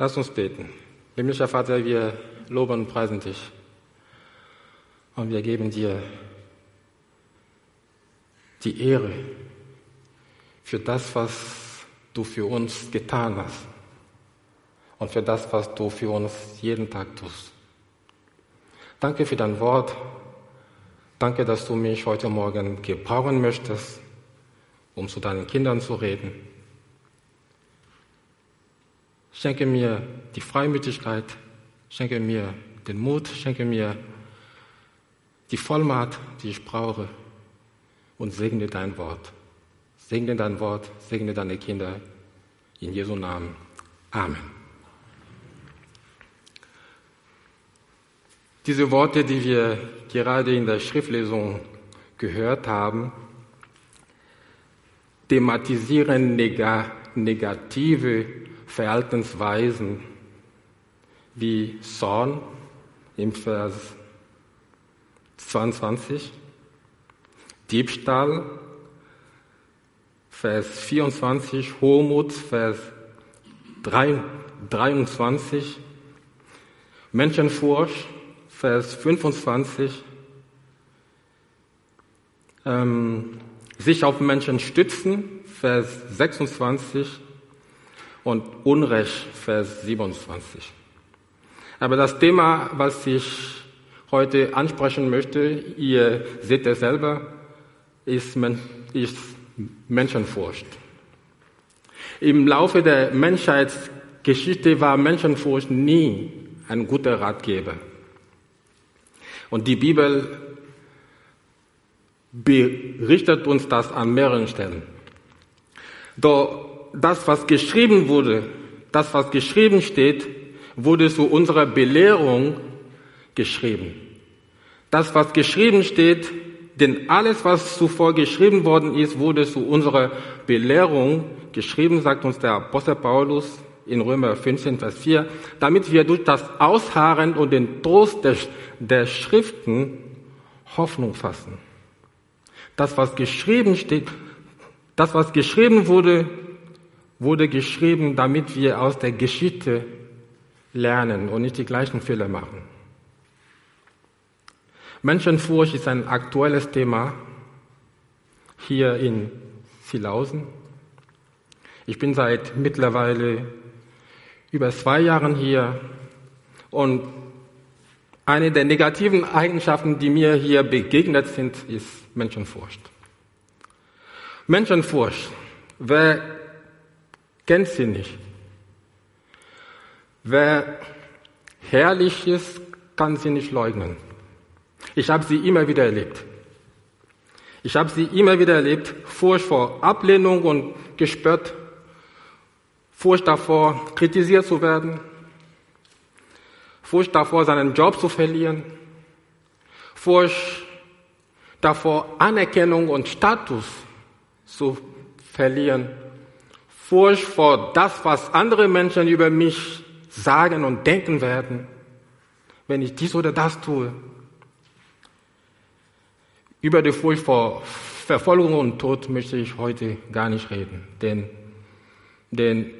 Lass uns beten. Himmlischer Vater, wir loben und preisen dich. Und wir geben dir die Ehre für das, was du für uns getan hast. Und für das, was du für uns jeden Tag tust. Danke für dein Wort. Danke, dass du mich heute Morgen gebrauchen möchtest, um zu deinen Kindern zu reden. Schenke mir die Freimütigkeit, schenke mir den Mut, schenke mir die Vollmacht, die ich brauche und segne dein Wort. Segne dein Wort, segne deine Kinder in Jesu Namen. Amen. Diese Worte, die wir gerade in der Schriftlesung gehört haben, thematisieren negative Verhaltensweisen wie Zorn im Vers 22, Diebstahl, Vers 24, Hochmut, Vers 23, Menschenfurcht, Vers 25, ähm, sich auf Menschen stützen, Vers 26 und Unrecht, Vers 27. Aber das Thema, was ich heute ansprechen möchte, ihr seht es selber, ist, ist Menschenfurcht. Im Laufe der Menschheitsgeschichte war Menschenfurcht nie ein guter Ratgeber. Und die Bibel berichtet uns das an mehreren Stellen. Doch das, was geschrieben wurde, das, was geschrieben steht, wurde zu unserer Belehrung geschrieben. Das, was geschrieben steht, denn alles, was zuvor geschrieben worden ist, wurde zu unserer Belehrung geschrieben, sagt uns der Apostel Paulus in Römer 15, Vers 4, damit wir durch das Ausharren und den Trost der, der Schriften Hoffnung fassen. Das, was geschrieben steht, das, was geschrieben wurde, wurde geschrieben, damit wir aus der Geschichte lernen und nicht die gleichen Fehler machen. Menschenfurcht ist ein aktuelles Thema hier in Silausen. Ich bin seit mittlerweile über zwei Jahren hier und eine der negativen Eigenschaften, die mir hier begegnet sind, ist Menschenfurcht. Menschenfurcht. Wer kennt sie nicht? Wer herrlich ist, kann sie nicht leugnen. Ich habe sie immer wieder erlebt. Ich habe sie immer wieder erlebt. Furcht vor Ablehnung und gespött. Furcht davor, kritisiert zu werden. Furcht davor, seinen Job zu verlieren. Furcht davor, Anerkennung und Status zu verlieren. Furcht vor das, was andere Menschen über mich sagen und denken werden, wenn ich dies oder das tue. Über die Furcht vor Verfolgung und Tod möchte ich heute gar nicht reden, denn, denn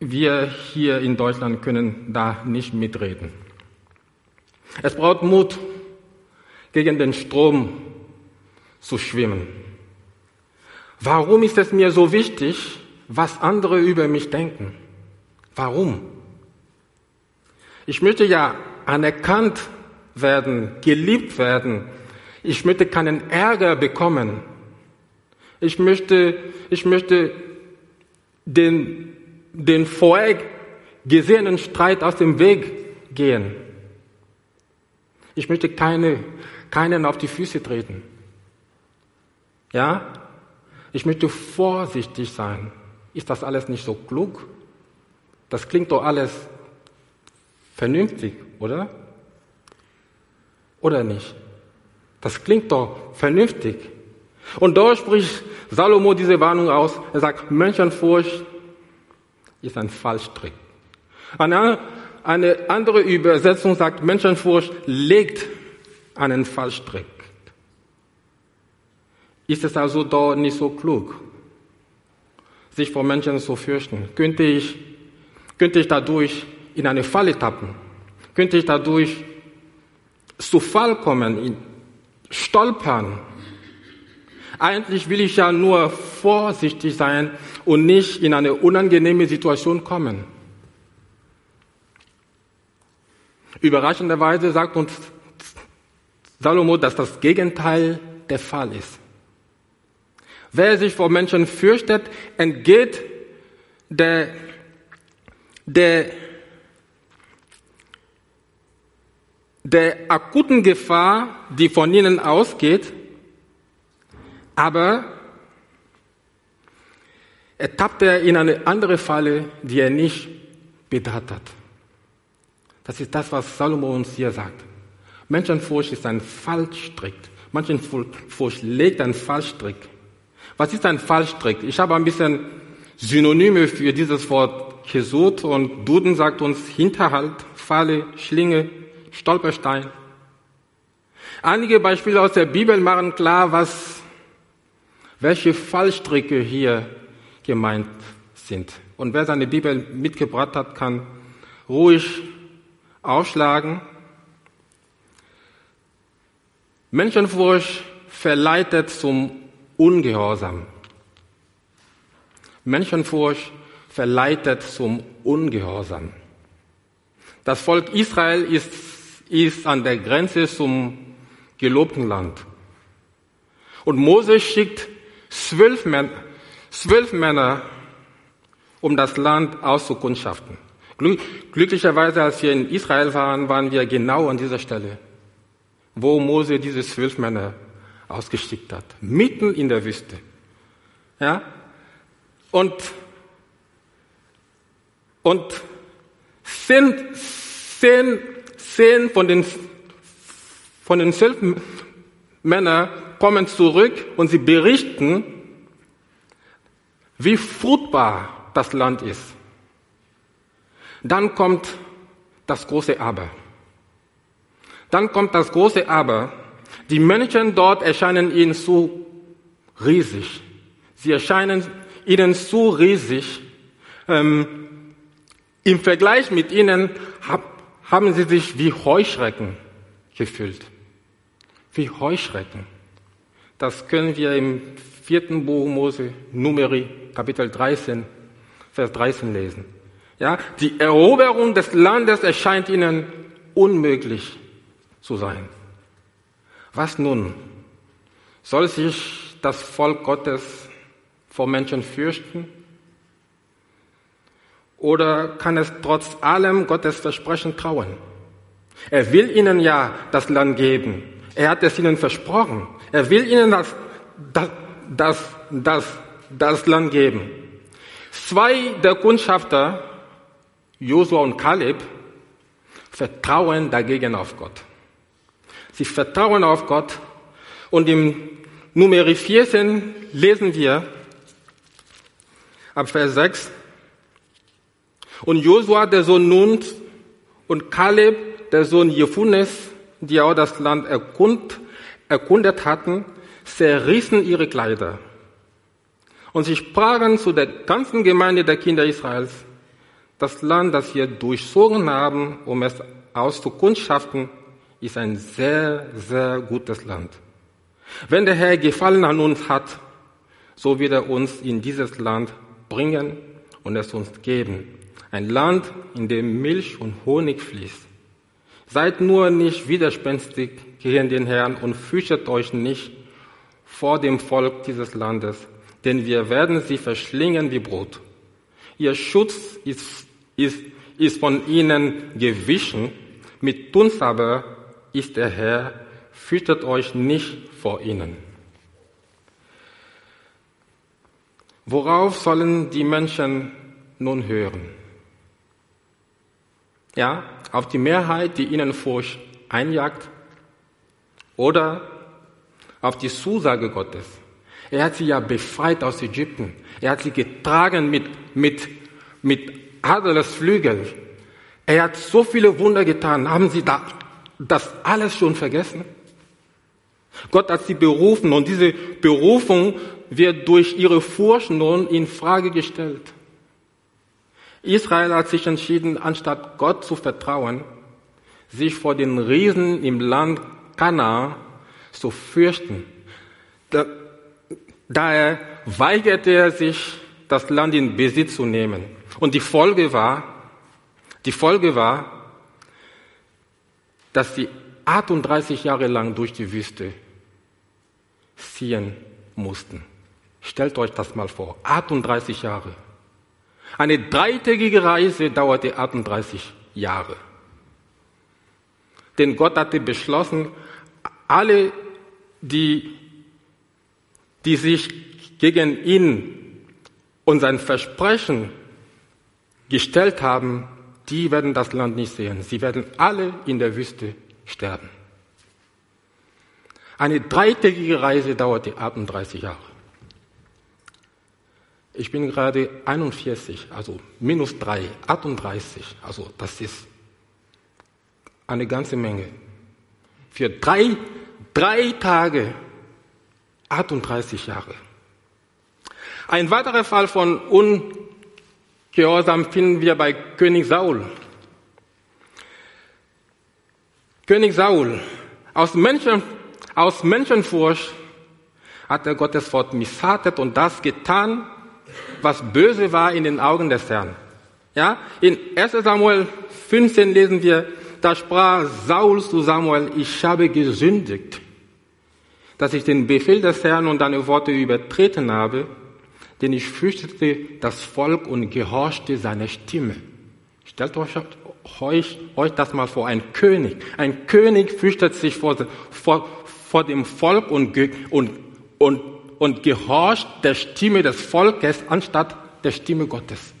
wir hier in Deutschland können da nicht mitreden. Es braucht Mut, gegen den Strom zu schwimmen. Warum ist es mir so wichtig, was andere über mich denken? Warum? Ich möchte ja anerkannt werden, geliebt werden, ich möchte keinen Ärger bekommen. Ich möchte, ich möchte den, den vorher gesehenen Streit aus dem Weg gehen. Ich möchte keine, keinen auf die Füße treten. Ja? Ich möchte vorsichtig sein. Ist das alles nicht so klug? Das klingt doch alles vernünftig, oder? Oder nicht? Das klingt doch vernünftig. Und dort spricht Salomo diese Warnung aus. Er sagt, Menschenfurcht ist ein Fallstrick. Eine, eine andere Übersetzung sagt, Menschenfurcht legt einen Fallstrick. Ist es also dort nicht so klug, sich vor Menschen zu fürchten? Könnte ich, könnte ich dadurch in eine Falle tappen? Könnte ich dadurch zu Fall kommen, stolpern? Eigentlich will ich ja nur vorsichtig sein und nicht in eine unangenehme Situation kommen. Überraschenderweise sagt uns Salomo, dass das Gegenteil der Fall ist. Wer sich vor Menschen fürchtet, entgeht der, der, der akuten Gefahr, die von ihnen ausgeht, aber er tappt er in eine andere Falle, die er nicht bedacht hat. Das ist das, was Salomo uns hier sagt. Menschenfurcht ist ein Fallstrick. Menschenfurcht legt einen Fallstrick. Was ist ein Fallstrick? Ich habe ein bisschen Synonyme für dieses Wort gesucht und Duden sagt uns Hinterhalt, Falle, Schlinge, Stolperstein. Einige Beispiele aus der Bibel machen klar, was, welche Fallstricke hier gemeint sind. Und wer seine Bibel mitgebracht hat, kann ruhig aufschlagen. Menschenfurcht verleitet zum Ungehorsam. Menschenfurcht verleitet zum Ungehorsam. Das Volk Israel ist, ist an der Grenze zum gelobten Land. Und Mose schickt zwölf, Männer, zwölf Männer, um das Land auszukundschaften. Glücklicherweise, als wir in Israel waren, waren wir genau an dieser Stelle, wo Mose diese zwölf Männer ausgeschickt hat, mitten in der Wüste. Ja? Und, und zehn, zehn, zehn von den, von den zwölf Männern kommen zurück und sie berichten, wie fruchtbar das Land ist. Dann kommt das große Aber. Dann kommt das große Aber. Die Menschen dort erscheinen ihnen zu riesig. Sie erscheinen ihnen zu riesig. Ähm, Im Vergleich mit ihnen hab, haben sie sich wie Heuschrecken gefühlt. Wie Heuschrecken. Das können wir im vierten Buch Mose, Numeri, Kapitel 13, Vers 13 lesen. Ja, die Eroberung des Landes erscheint ihnen unmöglich zu sein. Was nun? Soll sich das Volk Gottes vor Menschen fürchten? Oder kann es trotz allem Gottes Versprechen trauen? Er will ihnen ja das Land geben. Er hat es ihnen versprochen. Er will ihnen das, das, das, das, das Land geben. Zwei der Kundschafter, Josua und Kaleb, vertrauen dagegen auf Gott. Sie vertrauen auf Gott. Und im Nummer 14 lesen wir ab Vers 6. Und Josua, der Sohn Nun, und Kaleb, der Sohn Jephunes, die auch das Land erkund, erkundet hatten, zerrissen ihre Kleider. Und sie sprachen zu der ganzen Gemeinde der Kinder Israels, das Land, das wir durchzogen haben, um es auszukundschaften, ist ein sehr, sehr gutes Land. Wenn der Herr Gefallen an uns hat, so wird er uns in dieses Land bringen und es uns geben. Ein Land, in dem Milch und Honig fließt. Seid nur nicht widerspenstig gegen den Herrn und fürchtet euch nicht vor dem Volk dieses Landes, denn wir werden sie verschlingen wie Brot. Ihr Schutz ist, ist, ist von ihnen gewichen, mit uns aber ist der Herr, fürchtet euch nicht vor ihnen. Worauf sollen die Menschen nun hören? Ja, auf die Mehrheit, die ihnen Furcht einjagt, oder auf die Zusage Gottes. Er hat sie ja befreit aus Ägypten. Er hat sie getragen mit, mit, mit Adlersflügel. Er hat so viele Wunder getan. Haben sie da das alles schon vergessen? Gott hat sie berufen und diese Berufung wird durch ihre Furcht nun in Frage gestellt. Israel hat sich entschieden, anstatt Gott zu vertrauen, sich vor den Riesen im Land Kana zu fürchten. Da, daher weigerte er sich, das Land in Besitz zu nehmen. Und die Folge war, die Folge war, dass sie 38 Jahre lang durch die Wüste ziehen mussten. Stellt euch das mal vor. 38 Jahre. Eine dreitägige Reise dauerte 38 Jahre. Denn Gott hatte beschlossen, alle, die, die sich gegen ihn und sein Versprechen gestellt haben, die werden das Land nicht sehen. Sie werden alle in der Wüste sterben. Eine dreitägige Reise dauerte 38 Jahre. Ich bin gerade 41, also minus 3, 38. Also das ist eine ganze Menge. Für drei, drei Tage 38 Jahre. Ein weiterer Fall von Ungehorsam finden wir bei König Saul. König Saul, aus, Menschen, aus Menschenfurcht hat er Gottes Wort missachtet und das getan, was böse war in den Augen des Herrn. Ja, in 1 Samuel 15 lesen wir, da sprach Saul zu Samuel, ich habe gesündigt, dass ich den Befehl des Herrn und deine Worte übertreten habe, denn ich fürchtete das Volk und gehorchte seiner Stimme. Stellt euch, euch, euch das mal vor, ein König. Ein König fürchtet sich vor, vor, vor dem Volk und, und, und und gehorcht der Stimme des Volkes anstatt der Stimme Gottes.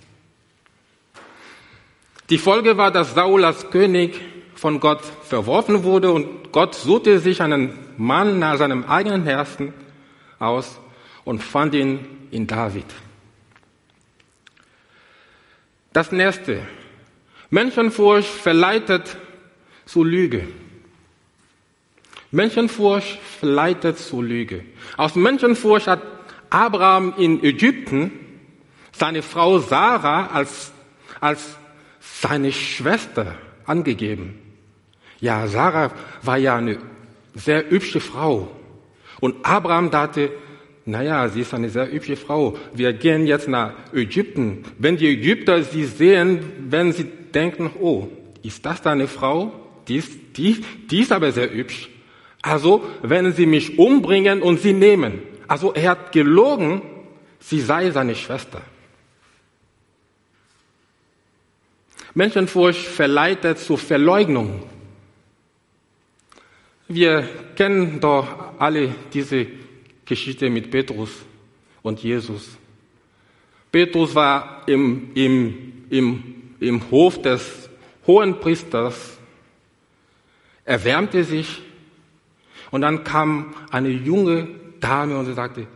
Die Folge war, dass Saul als König von Gott verworfen wurde und Gott suchte sich einen Mann nach seinem eigenen Herzen aus und fand ihn in David. Das nächste. Menschenfurcht verleitet zu Lüge. Menschenfurcht verleitet zur Lüge. Aus Menschenfurcht hat Abraham in Ägypten seine Frau Sarah als, als seine Schwester angegeben. Ja, Sarah war ja eine sehr hübsche Frau. Und Abraham dachte, naja, sie ist eine sehr hübsche Frau. Wir gehen jetzt nach Ägypten. Wenn die Ägypter sie sehen, werden sie denken, oh, ist das deine Frau? Die ist, die, die ist aber sehr hübsch. Also wenn sie mich umbringen und sie nehmen. Also er hat gelogen, sie sei seine Schwester. Menschenfurcht verleitet zur Verleugnung. Wir kennen doch alle diese Geschichte mit Petrus und Jesus. Petrus war im, im, im, im Hof des hohen Priesters, erwärmte sich und dann kam eine junge Dame und sie sagte,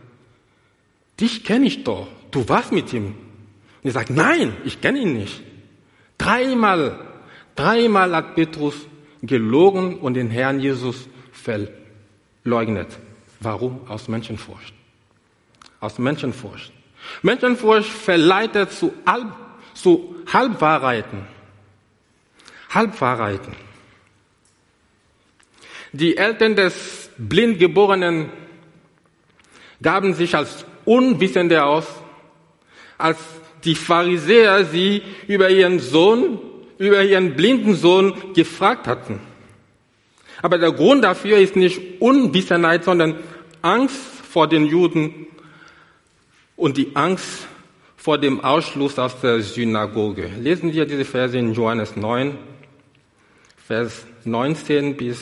dich kenne ich doch, du warst mit ihm. Und ich sagte, nein, ich kenne ihn nicht. Dreimal, dreimal hat Petrus gelogen und den Herrn Jesus verleugnet. Warum? Aus Menschenfurcht. Aus Menschenfurcht. Menschenfurcht verleitet zu, Halb, zu Halbwahrheiten. Halbwahrheiten. Die Eltern des Blindgeborenen gaben sich als Unwissende aus, als die Pharisäer sie über ihren Sohn, über ihren blinden Sohn gefragt hatten. Aber der Grund dafür ist nicht Unwissenheit, sondern Angst vor den Juden und die Angst vor dem Ausschluss aus der Synagoge. Lesen wir diese Verse in Johannes 9, Vers 19 bis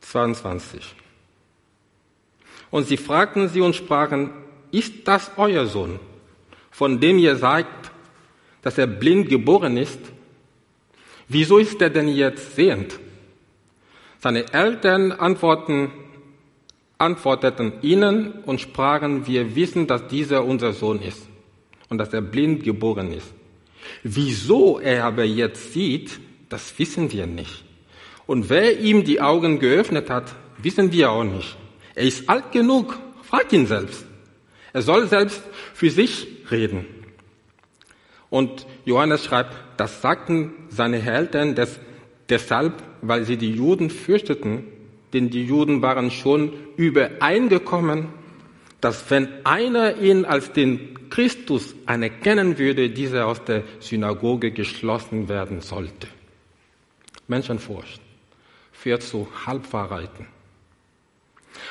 22. Und sie fragten sie und sprachen, ist das euer Sohn, von dem ihr sagt, dass er blind geboren ist? Wieso ist er denn jetzt sehend? Seine Eltern antworten, antworteten ihnen und sprachen, wir wissen, dass dieser unser Sohn ist und dass er blind geboren ist. Wieso er aber jetzt sieht, das wissen wir nicht. Und wer ihm die Augen geöffnet hat, wissen wir auch nicht. Er ist alt genug, fragt ihn selbst. Er soll selbst für sich reden. Und Johannes schreibt, das sagten seine Eltern des, deshalb, weil sie die Juden fürchteten, denn die Juden waren schon übereingekommen, dass wenn einer ihn als den Christus anerkennen würde, dieser aus der Synagoge geschlossen werden sollte. Menschenfurcht führt zu Halbwahrheiten.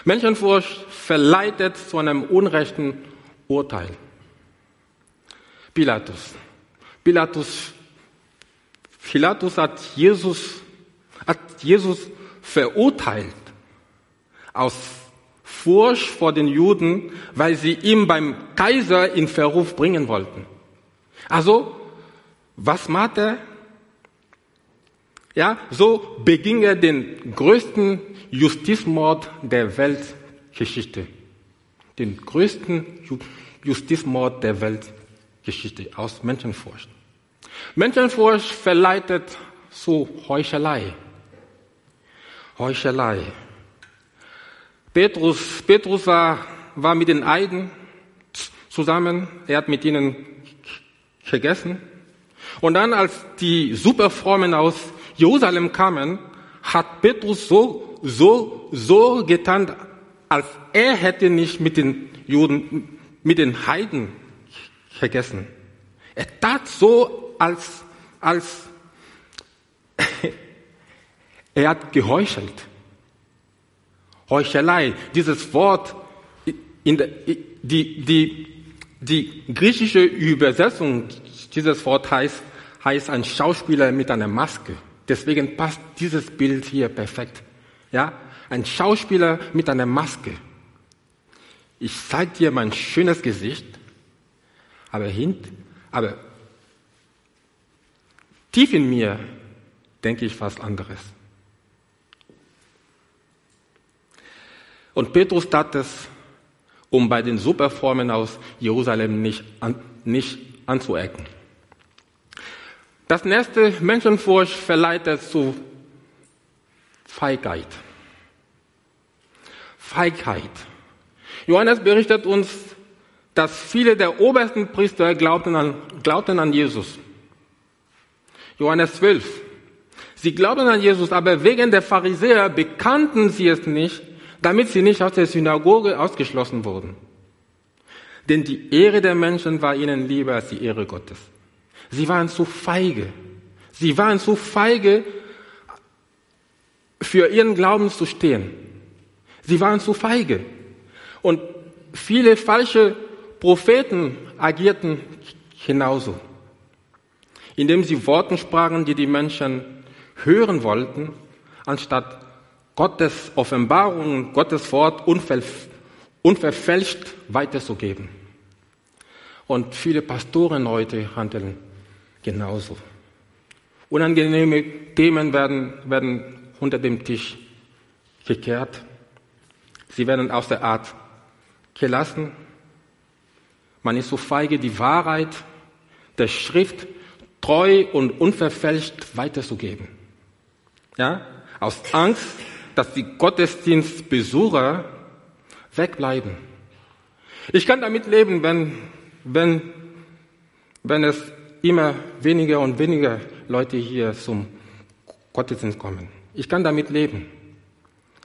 Menschenfurcht verleitet zu einem unrechten Urteil. Pilatus. Pilatus, Pilatus hat Jesus, hat Jesus verurteilt aus Furcht vor den Juden, weil sie ihn beim Kaiser in Verruf bringen wollten. Also, was macht er? Ja, so beging er den größten Justizmord der Weltgeschichte. Den größten Justizmord der Weltgeschichte aus Menschenfurcht. Menschenfurcht verleitet zu Heuchelei. Heuchelei. Petrus, Petrus war, war mit den Eiden zusammen. Er hat mit ihnen gegessen. Und dann, als die Superformen aus Jerusalem kamen, hat Petrus so, so, so getan, als er hätte nicht mit den Juden, mit den Heiden gegessen. Er tat so, als, als er hat geheuchelt. Heuchelei, dieses Wort, in der, die, die, die griechische Übersetzung dieses Wort heißt, heißt ein Schauspieler mit einer Maske. Deswegen passt dieses Bild hier perfekt. Ja, ein Schauspieler mit einer Maske. Ich zeige dir mein schönes Gesicht, aber hint, aber tief in mir denke ich was anderes. Und Petrus tat es, um bei den Superformen aus Jerusalem nicht, an, nicht anzuecken. Das nächste Menschenfurcht verleitet zu Feigheit. Feigheit. Johannes berichtet uns, dass viele der obersten Priester glaubten an, glaubten an Jesus. Johannes 12. Sie glaubten an Jesus, aber wegen der Pharisäer bekannten sie es nicht, damit sie nicht aus der Synagoge ausgeschlossen wurden. Denn die Ehre der Menschen war ihnen lieber als die Ehre Gottes. Sie waren zu feige. Sie waren zu feige, für ihren Glauben zu stehen. Sie waren zu feige. Und viele falsche Propheten agierten genauso, indem sie Worten sprachen, die die Menschen hören wollten, anstatt Gottes Offenbarung, Gottes Wort unverfälscht weiterzugeben. Und viele Pastoren heute handeln genauso. Unangenehme Themen werden, werden unter dem Tisch gekehrt. Sie werden aus der Art gelassen. Man ist so feige, die Wahrheit der Schrift treu und unverfälscht weiterzugeben. Ja? Aus Angst, dass die Gottesdienstbesucher wegbleiben. Ich kann damit leben, wenn, wenn, wenn es immer weniger und weniger Leute hier zum Gottesdienst kommen. Ich kann damit leben.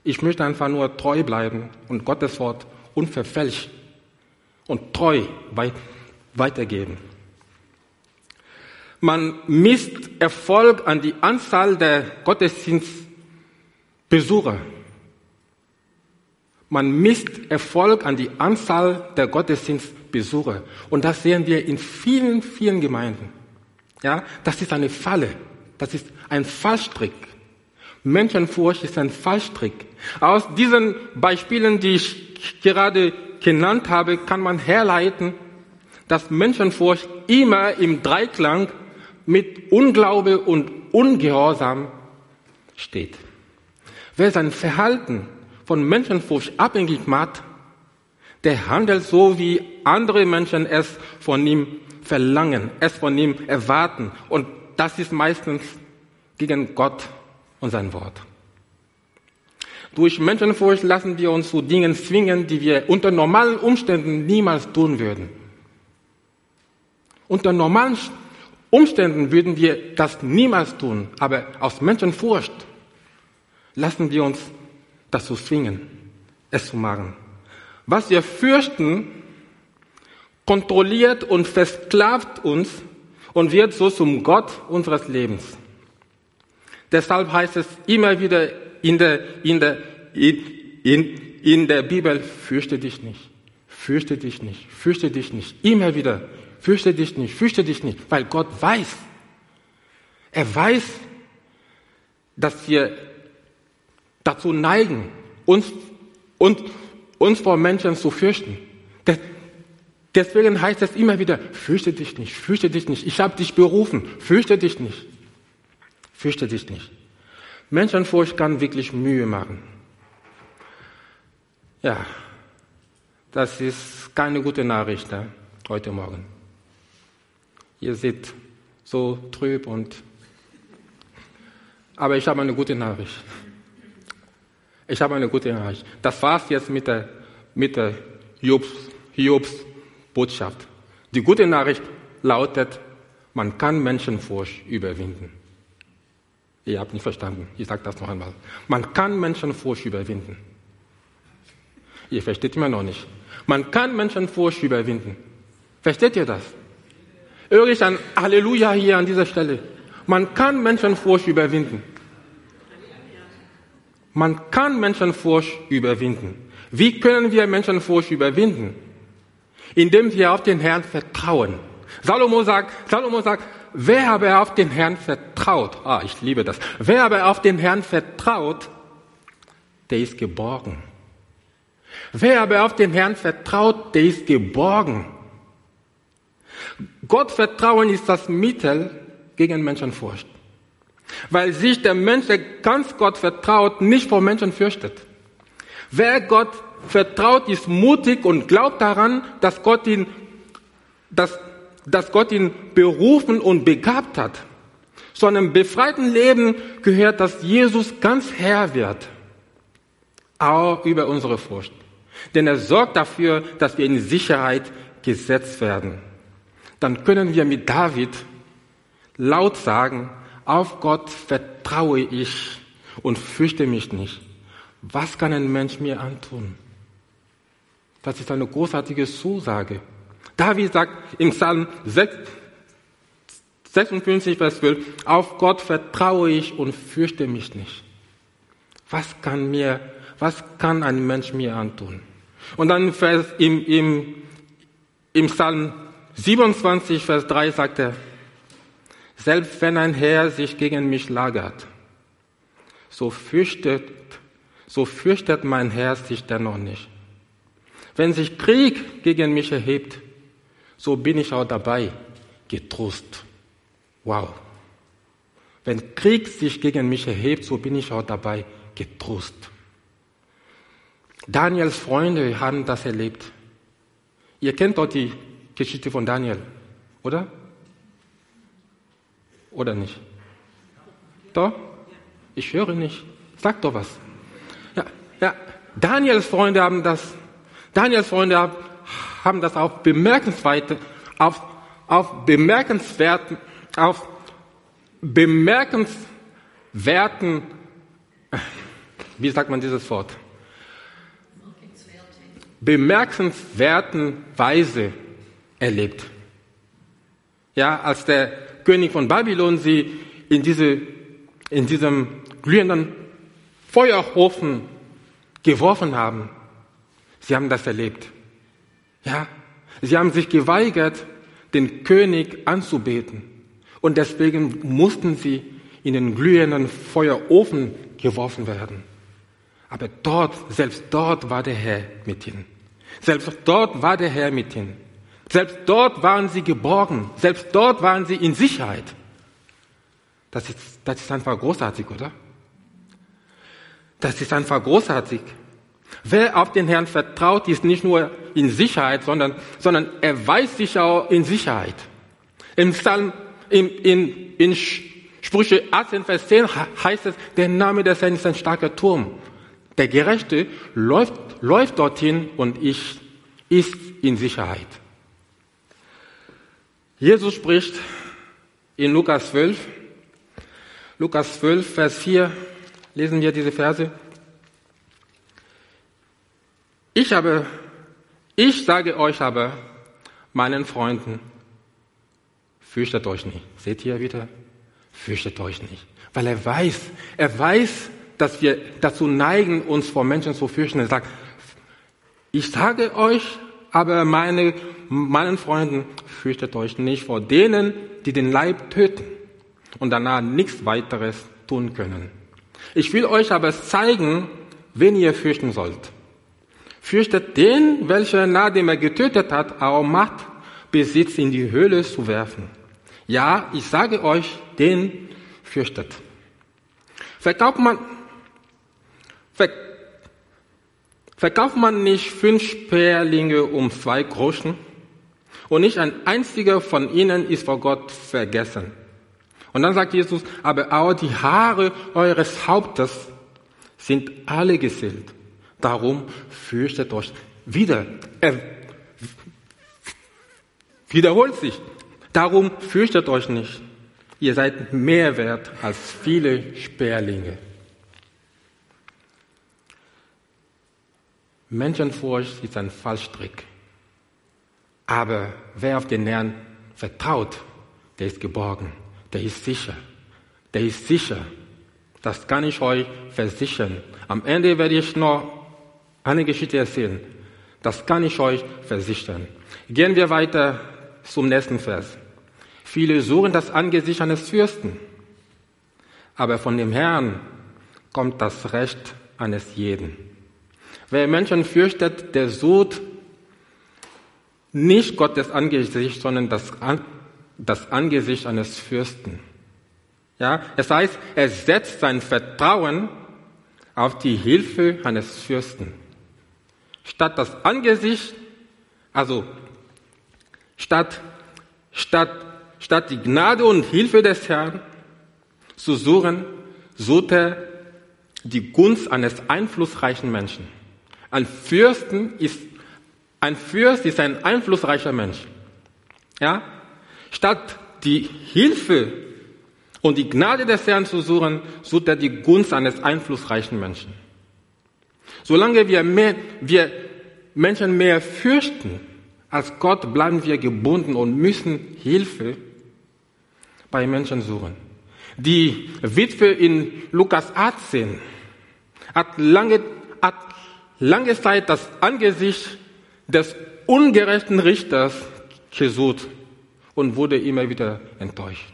Ich möchte einfach nur treu bleiben und Gottes Wort unverfälscht und treu weitergeben. Man misst Erfolg an die Anzahl der Gottesdienst Besucher. Man misst Erfolg an die Anzahl der Gottesdienstbesucher. Und das sehen wir in vielen, vielen Gemeinden. Ja, das ist eine Falle. Das ist ein Fallstrick. Menschenfurcht ist ein Fallstrick. Aus diesen Beispielen, die ich gerade genannt habe, kann man herleiten, dass Menschenfurcht immer im Dreiklang mit Unglaube und Ungehorsam steht. Wer sein Verhalten von Menschenfurcht abhängig macht, der handelt so, wie andere Menschen es von ihm verlangen, es von ihm erwarten. Und das ist meistens gegen Gott und sein Wort. Durch Menschenfurcht lassen wir uns zu Dingen zwingen, die wir unter normalen Umständen niemals tun würden. Unter normalen Umständen würden wir das niemals tun, aber aus Menschenfurcht lassen wir uns dazu zwingen, es zu machen. Was wir fürchten, kontrolliert und versklavt uns und wird so zum Gott unseres Lebens. Deshalb heißt es immer wieder in der, in der, in, in der Bibel, fürchte dich nicht, fürchte dich nicht, fürchte dich nicht. Immer wieder, fürchte dich nicht, fürchte dich nicht, weil Gott weiß, er weiß, dass wir dazu neigen, uns, uns, uns vor Menschen zu fürchten. Deswegen heißt es immer wieder, fürchte dich nicht, fürchte dich nicht. Ich habe dich berufen, fürchte dich nicht. Fürchte dich nicht. Menschenfurcht kann wirklich Mühe machen. Ja, das ist keine gute Nachricht ne, heute Morgen. Ihr seht so trüb und. Aber ich habe eine gute Nachricht. Ich habe eine gute Nachricht. Das war's jetzt mit der, mit der Jobs, Jobs Botschaft. Die gute Nachricht lautet, man kann Menschenfurcht überwinden. Ihr habt nicht verstanden. Ich sage das noch einmal. Man kann Menschenfurcht überwinden. Ihr versteht immer noch nicht. Man kann Menschenfurcht überwinden. Versteht ihr das? Höre ich ein Halleluja hier an dieser Stelle. Man kann Menschenfurcht überwinden. Man kann Menschenfurcht überwinden. Wie können wir Menschenfurcht überwinden? Indem wir auf den Herrn vertrauen. Salomo sagt, Salomo sagt, wer aber auf den Herrn vertraut, ah, ich liebe das, wer aber auf den Herrn vertraut, der ist geborgen. Wer aber auf den Herrn vertraut, der ist geborgen. Gott vertrauen ist das Mittel gegen Menschenfurcht. Weil sich der Mensch, der ganz Gott vertraut, nicht vor Menschen fürchtet. Wer Gott vertraut, ist mutig und glaubt daran, dass Gott ihn, dass, dass Gott ihn berufen und begabt hat. Zu einem befreiten Leben gehört, dass Jesus ganz Herr wird. Auch über unsere Furcht. Denn er sorgt dafür, dass wir in Sicherheit gesetzt werden. Dann können wir mit David laut sagen, auf Gott vertraue ich und fürchte mich nicht. Was kann ein Mensch mir antun? Das ist eine großartige Zusage. David sagt im Psalm 56, Vers 12, auf Gott vertraue ich und fürchte mich nicht. Was kann mir, was kann ein Mensch mir antun? Und dann im, im, im Psalm 27, Vers 3 sagt er, selbst wenn ein Herr sich gegen mich lagert, so fürchtet, so fürchtet mein Herr sich dennoch nicht. Wenn sich Krieg gegen mich erhebt, so bin ich auch dabei, getrost. Wow. Wenn Krieg sich gegen mich erhebt, so bin ich auch dabei, getrost. Daniels Freunde haben das erlebt. Ihr kennt doch die Geschichte von Daniel, oder? Oder nicht? Doch? Ich höre nicht. Sag doch was. Ja, ja. Daniels Freunde haben das Daniels Freunde haben das auf bemerkenswert, auf, auf bemerkenswerten, auf bemerkenswerten, wie sagt man dieses Wort? Bemerkenswerten Weise erlebt. Ja, als der König von Babylon sie in diese, in diesem glühenden Feuerofen geworfen haben, Sie haben das erlebt. Ja, sie haben sich geweigert, den König anzubeten. Und deswegen mussten sie in den glühenden Feuerofen geworfen werden. Aber dort, selbst dort war der Herr mit ihnen. Selbst dort war der Herr mit ihnen. Selbst dort waren sie geborgen. Selbst dort waren sie in Sicherheit. Das ist, das ist einfach großartig, oder? Das ist einfach großartig. Wer auf den Herrn vertraut, ist nicht nur in Sicherheit, sondern, sondern er weiß sich auch in Sicherheit. Im Psalm, in, in, in Sprüche 18, Vers 10 heißt es, der Name des Herrn ist ein starker Turm. Der Gerechte läuft, läuft dorthin und ich ist in Sicherheit. Jesus spricht, in Lukas 12. Lukas 12, Vers 4 lesen wir diese Verse. Ich habe, ich sage euch aber, meinen Freunden, fürchtet euch nicht. Seht ihr wieder? Fürchtet euch nicht. Weil er weiß, er weiß, dass wir dazu neigen, uns vor Menschen zu fürchten. Er sagt, ich sage euch, aber meine, meinen Freunden, fürchtet euch nicht vor denen, die den Leib töten und danach nichts weiteres tun können. Ich will euch aber zeigen, wen ihr fürchten sollt. Fürchtet den, welcher nachdem er getötet hat, auch Macht besitzt, in die Höhle zu werfen. Ja, ich sage euch, den fürchtet. Verkauft man, verkauft man nicht fünf Sperlinge um zwei Groschen? Und nicht ein einziger von ihnen ist vor Gott vergessen. Und dann sagt Jesus, aber auch die Haare eures Hauptes sind alle gezählt. Darum fürchtet euch. Wieder, er wiederholt sich. Darum fürchtet euch nicht. Ihr seid mehr wert als viele Sperlinge. Menschenfurcht ist ein Fallstrick. Aber wer auf den Herrn vertraut, der ist geborgen, der ist sicher, der ist sicher. Das kann ich euch versichern. Am Ende werde ich noch eine Geschichte erzählen. Das kann ich euch versichern. Gehen wir weiter zum nächsten Vers. Viele suchen das Angesicht eines Fürsten, aber von dem Herrn kommt das Recht eines jeden. Wer Menschen fürchtet, der sucht nicht Gottes Angesicht, sondern das, das Angesicht eines Fürsten. Ja, es heißt, er setzt sein Vertrauen auf die Hilfe eines Fürsten. Statt das Angesicht, also statt, statt, statt die Gnade und Hilfe des Herrn zu suchen, sucht er die Gunst eines einflussreichen Menschen. Ein Fürsten ist ein Fürst ist ein einflussreicher Mensch. Ja? Statt die Hilfe und die Gnade des Herrn zu suchen, sucht er die Gunst eines einflussreichen Menschen. Solange wir, mehr, wir Menschen mehr fürchten als Gott, bleiben wir gebunden und müssen Hilfe bei Menschen suchen. Die Witwe in Lukas 18 hat lange, lange Zeit das Angesicht des ungerechten Richters gesucht und wurde immer wieder enttäuscht.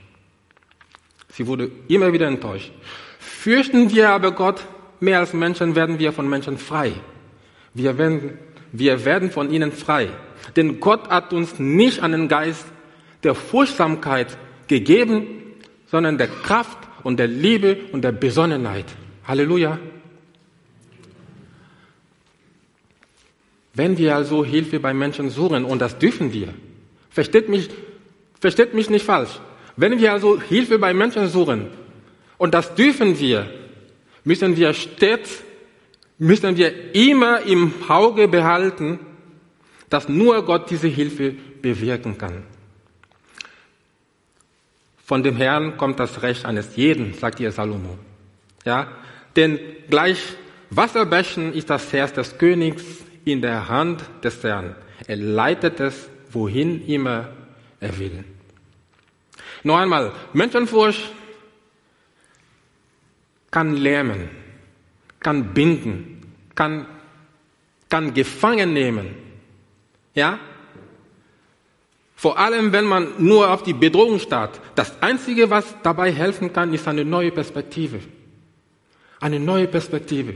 Sie wurde immer wieder enttäuscht. Fürchten wir aber Gott mehr als Menschen, werden wir von Menschen frei. Wir werden, wir werden von ihnen frei. Denn Gott hat uns nicht einen Geist der Furchtsamkeit gegeben, sondern der Kraft und der Liebe und der Besonnenheit. Halleluja. Wenn wir also Hilfe bei Menschen suchen, und das dürfen wir, versteht mich, versteht mich nicht falsch, wenn wir also Hilfe bei Menschen suchen, und das dürfen wir, müssen wir stets, müssen wir immer im Auge behalten, dass nur Gott diese Hilfe bewirken kann. Von dem Herrn kommt das Recht eines jeden, sagt ihr Salomo. Ja, denn gleich Wasserbächen ist das Herz des Königs in der Hand des Herrn. Er leitet es, wohin immer er will. Noch einmal, Menschenfurcht kann lähmen, kann binden, kann, kann gefangen nehmen. Ja? Vor allem, wenn man nur auf die Bedrohung starrt. Das Einzige, was dabei helfen kann, ist eine neue Perspektive. Eine neue Perspektive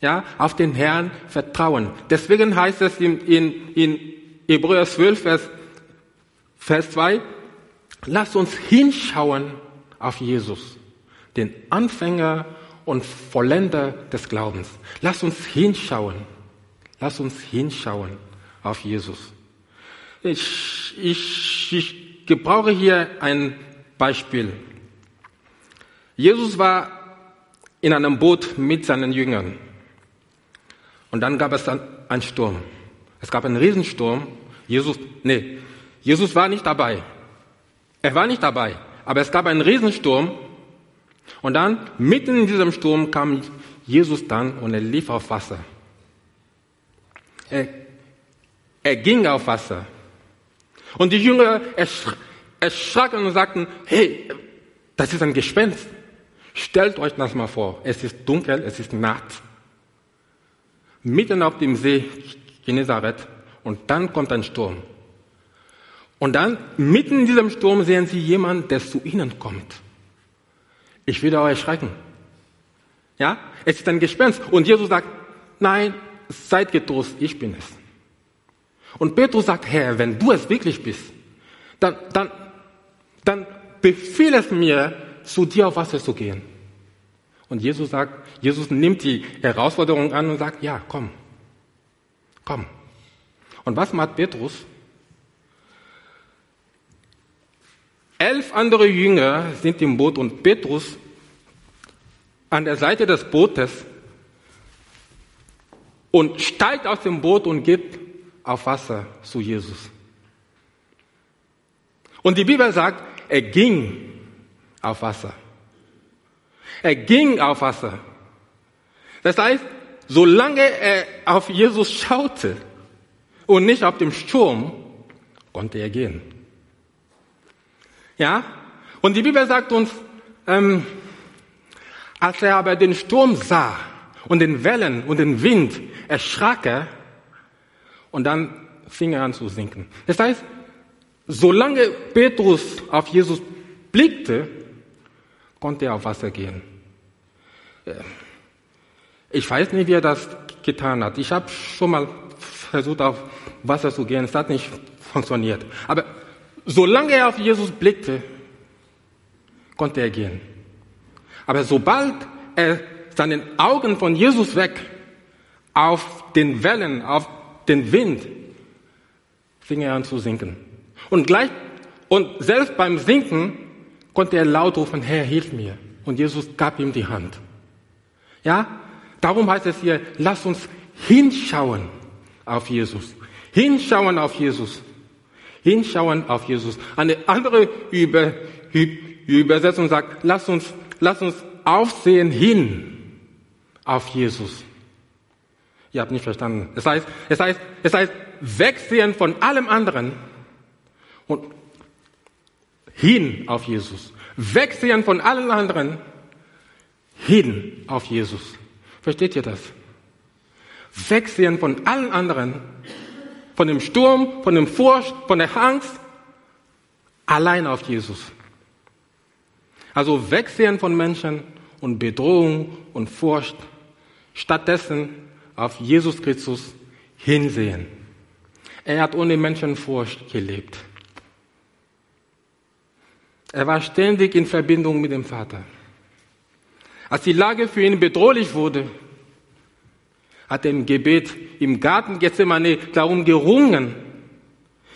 ja, auf den Herrn vertrauen. Deswegen heißt es in, in, in Hebräer 12, Vers, Vers 2, lass uns hinschauen auf Jesus, den Anfänger und Vollender des Glaubens. Lass uns hinschauen. Lass uns hinschauen auf Jesus. Ich, ich, ich gebrauche hier ein Beispiel. Jesus war in einem Boot mit seinen Jüngern. Und dann gab es einen Sturm. Es gab einen Riesensturm. Jesus, nee, Jesus war nicht dabei. Er war nicht dabei. aber es gab einen Riesensturm und dann mitten in diesem Sturm kam Jesus dann und er lief auf Wasser. Er, er ging auf Wasser. Und die Jünger erschraken und sagten, hey, das ist ein Gespenst. Stellt euch das mal vor. Es ist dunkel, es ist Nacht. Mitten auf dem See Genezareth und dann kommt ein Sturm. Und dann, mitten in diesem Sturm, sehen sie jemanden, der zu ihnen kommt. Ich würde euch erschrecken. Ja? Es ist ein Gespenst. Und Jesus sagt, nein, seid getrost, ich bin es. Und Petrus sagt, Herr, wenn du es wirklich bist, dann, dann, dann befiehl es mir, zu dir auf Wasser zu gehen. Und Jesus sagt, Jesus nimmt die Herausforderung an und sagt, ja, komm, komm. Und was macht Petrus? Elf andere Jünger sind im Boot und Petrus an der Seite des Bootes und steigt aus dem Boot und geht auf Wasser zu Jesus. Und die Bibel sagt, er ging auf Wasser. Er ging auf Wasser. Das heißt, solange er auf Jesus schaute und nicht auf dem Sturm, konnte er gehen. Ja? Und die Bibel sagt uns, ähm, als er aber den Sturm sah und den Wellen und den Wind, erschrak er und dann fing er an zu sinken. Das heißt, solange Petrus auf Jesus blickte, konnte er auf Wasser gehen. Ich weiß nicht, wie er das getan hat. Ich habe schon mal versucht, auf Wasser zu gehen. Es hat nicht funktioniert. Aber Solange er auf Jesus blickte, konnte er gehen. Aber sobald er seinen Augen von Jesus weg auf den Wellen, auf den Wind, fing er an zu sinken. Und gleich, und selbst beim Sinken konnte er laut rufen, Herr, hilf mir. Und Jesus gab ihm die Hand. Ja? Darum heißt es hier, lass uns hinschauen auf Jesus. Hinschauen auf Jesus hinschauen auf Jesus. Eine andere Über, Übersetzung sagt, lass uns, lass uns aufsehen hin auf Jesus. Ihr habt nicht verstanden. Es heißt, es heißt, es heißt, wegsehen von allem anderen und hin auf Jesus. Wegsehen von allen anderen hin auf Jesus. Versteht ihr das? Wegsehen von allen anderen von dem Sturm, von dem Furcht, von der Angst, allein auf Jesus. Also wegsehen von Menschen und Bedrohung und Furcht, stattdessen auf Jesus Christus hinsehen. Er hat ohne Menschenfurcht gelebt. Er war ständig in Verbindung mit dem Vater. Als die Lage für ihn bedrohlich wurde, hat er im Gebet im Garten Gethsemane darum gerungen,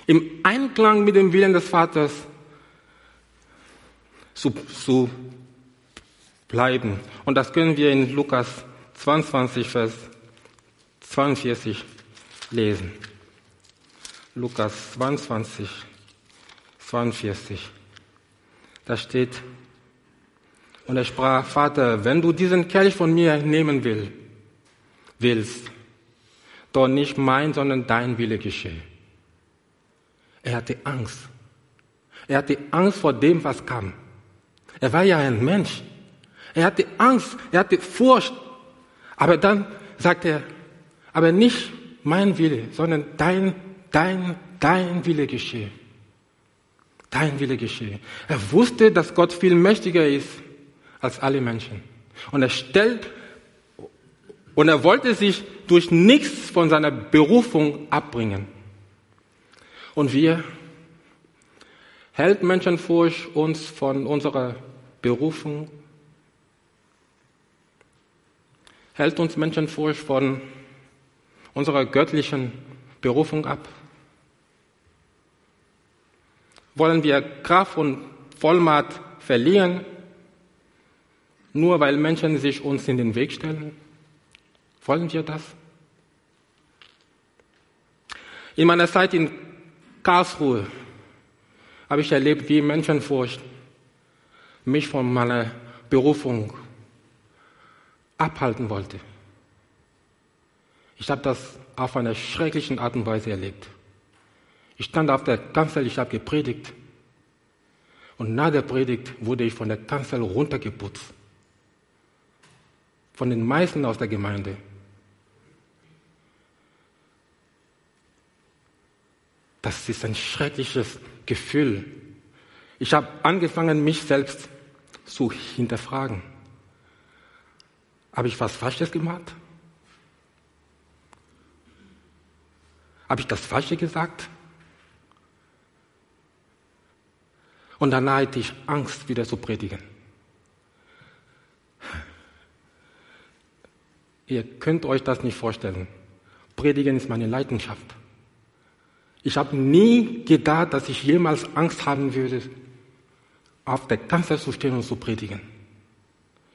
im Einklang mit dem Willen des Vaters zu, zu bleiben. Und das können wir in Lukas 22, Vers 42 lesen. Lukas 22, 42. Da steht, und er sprach, Vater, wenn du diesen Kelch von mir nehmen willst, willst, doch nicht mein, sondern dein Wille geschehe. Er hatte Angst. Er hatte Angst vor dem, was kam. Er war ja ein Mensch. Er hatte Angst, er hatte Furcht. Aber dann sagt er, aber nicht mein Wille, sondern dein, dein, dein Wille geschehe. Dein Wille geschehe. Er wusste, dass Gott viel mächtiger ist als alle Menschen. Und er stellt und er wollte sich durch nichts von seiner Berufung abbringen. Und wir, hält Menschenfurcht uns von unserer Berufung? Hält uns Menschenfurcht von unserer göttlichen Berufung ab? Wollen wir Kraft und Vollmacht verlieren, nur weil Menschen sich uns in den Weg stellen? Wollen wir das? In meiner Zeit in Karlsruhe habe ich erlebt, wie Menschenfurcht mich von meiner Berufung abhalten wollte. Ich habe das auf eine schreckliche Art und Weise erlebt. Ich stand auf der Kanzel, ich habe gepredigt. Und nach der Predigt wurde ich von der Kanzel runtergeputzt. Von den meisten aus der Gemeinde. Das ist ein schreckliches Gefühl. Ich habe angefangen, mich selbst zu hinterfragen. Habe ich was Falsches gemacht? Habe ich das Falsche gesagt? Und danach hatte ich Angst, wieder zu predigen. Ihr könnt euch das nicht vorstellen. Predigen ist meine Leidenschaft. Ich habe nie gedacht, dass ich jemals Angst haben würde, auf der Kanzel zu stehen und zu predigen.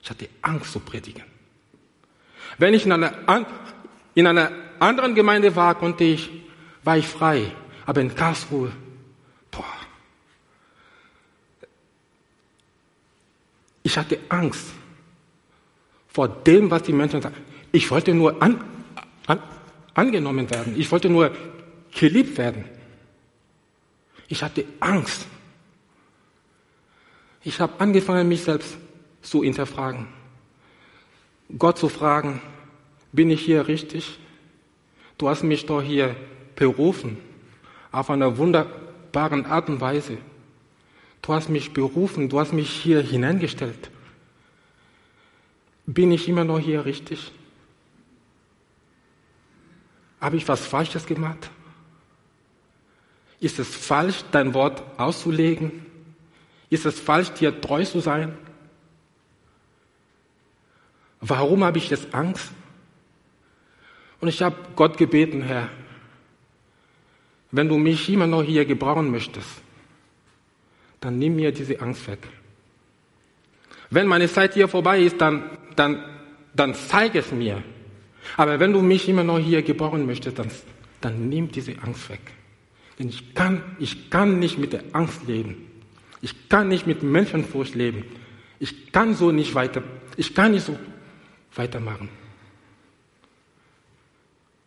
Ich hatte Angst zu predigen. Wenn ich in einer, in einer anderen Gemeinde war, konnte ich, war ich frei. Aber in Karlsruhe, boah. Ich hatte Angst vor dem, was die Menschen sagen. Ich wollte nur an, an, angenommen werden. Ich wollte nur geliebt werden. Ich hatte Angst. Ich habe angefangen, mich selbst zu hinterfragen. Gott zu fragen, bin ich hier richtig? Du hast mich doch hier berufen, auf einer wunderbaren Art und Weise. Du hast mich berufen, du hast mich hier hineingestellt. Bin ich immer noch hier richtig? Habe ich was Falsches gemacht? Ist es falsch, dein Wort auszulegen? Ist es falsch, dir treu zu sein? Warum habe ich jetzt Angst? Und ich habe Gott gebeten, Herr, wenn du mich immer noch hier gebrauchen möchtest, dann nimm mir diese Angst weg. Wenn meine Zeit hier vorbei ist, dann, dann, dann zeig es mir. Aber wenn du mich immer noch hier gebrauchen möchtest, dann, dann nimm diese Angst weg. Denn ich kann, ich kann nicht mit der Angst leben. Ich kann nicht mit Menschenfurcht leben. Ich kann so nicht weiter, ich kann nicht so weitermachen.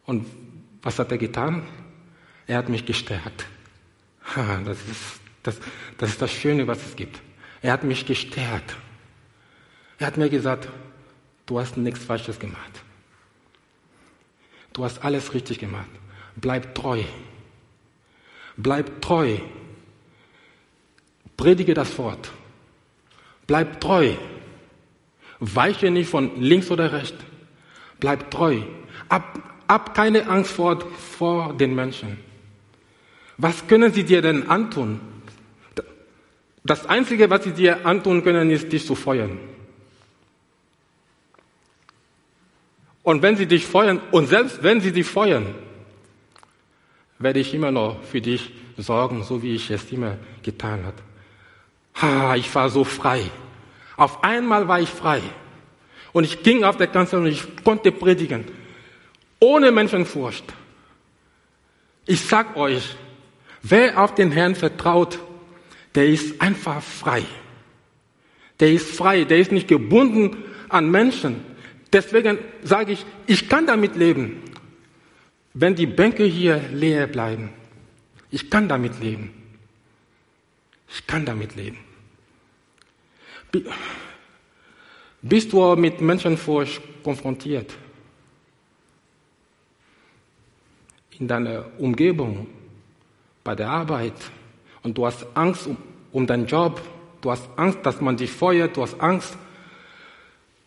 Und was hat er getan? Er hat mich gestärkt. Das ist das, das ist das Schöne, was es gibt. Er hat mich gestärkt. Er hat mir gesagt, du hast nichts Falsches gemacht. Du hast alles richtig gemacht. Bleib treu. Bleib treu. Predige das Wort. Bleib treu. Weiche nicht von links oder rechts. Bleib treu. Ab, ab keine Angst vor, vor den Menschen. Was können sie dir denn antun? Das Einzige, was sie dir antun können, ist, dich zu feuern. Und wenn sie dich feuern, und selbst wenn sie dich feuern, werde ich immer noch für dich sorgen, so wie ich es immer getan habe. Ha, ich war so frei. Auf einmal war ich frei. Und ich ging auf der Kanzel und ich konnte predigen. Ohne Menschenfurcht. Ich sag euch, wer auf den Herrn vertraut, der ist einfach frei. Der ist frei, der ist nicht gebunden an Menschen. Deswegen sage ich, ich kann damit leben wenn die Bänke hier leer bleiben. Ich kann damit leben. Ich kann damit leben. Bist du mit Menschenfurcht konfrontiert? In deiner Umgebung, bei der Arbeit und du hast Angst um, um deinen Job, du hast Angst, dass man dich feuert, du hast Angst.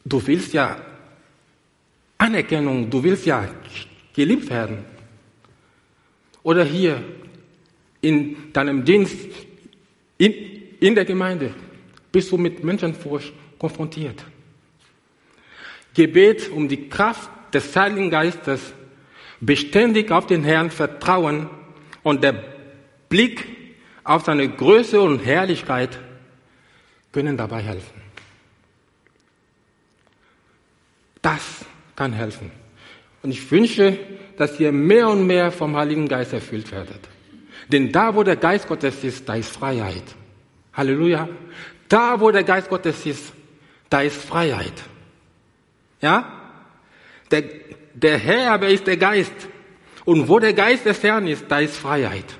Du willst ja Anerkennung, du willst ja geliebt werden. Oder hier in deinem Dienst, in, in der Gemeinde, bist du mit Menschenfurcht konfrontiert. Gebet um die Kraft des Heiligen Geistes, beständig auf den Herrn vertrauen und der Blick auf seine Größe und Herrlichkeit können dabei helfen. Das kann helfen. Und ich wünsche, dass ihr mehr und mehr vom Heiligen Geist erfüllt werdet. Denn da, wo der Geist Gottes ist, da ist Freiheit. Halleluja. Da, wo der Geist Gottes ist, da ist Freiheit. Ja? Der, der Herr aber ist der Geist. Und wo der Geist des Herrn ist, da ist Freiheit.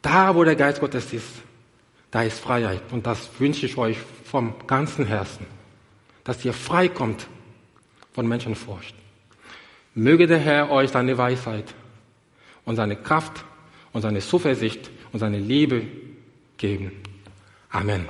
Da, wo der Geist Gottes ist, da ist Freiheit. Und das wünsche ich euch vom ganzen Herzen, dass ihr frei kommt von Menschenfurcht. Möge der Herr euch seine Weisheit und seine Kraft und seine Zuversicht und seine Liebe geben. Amen.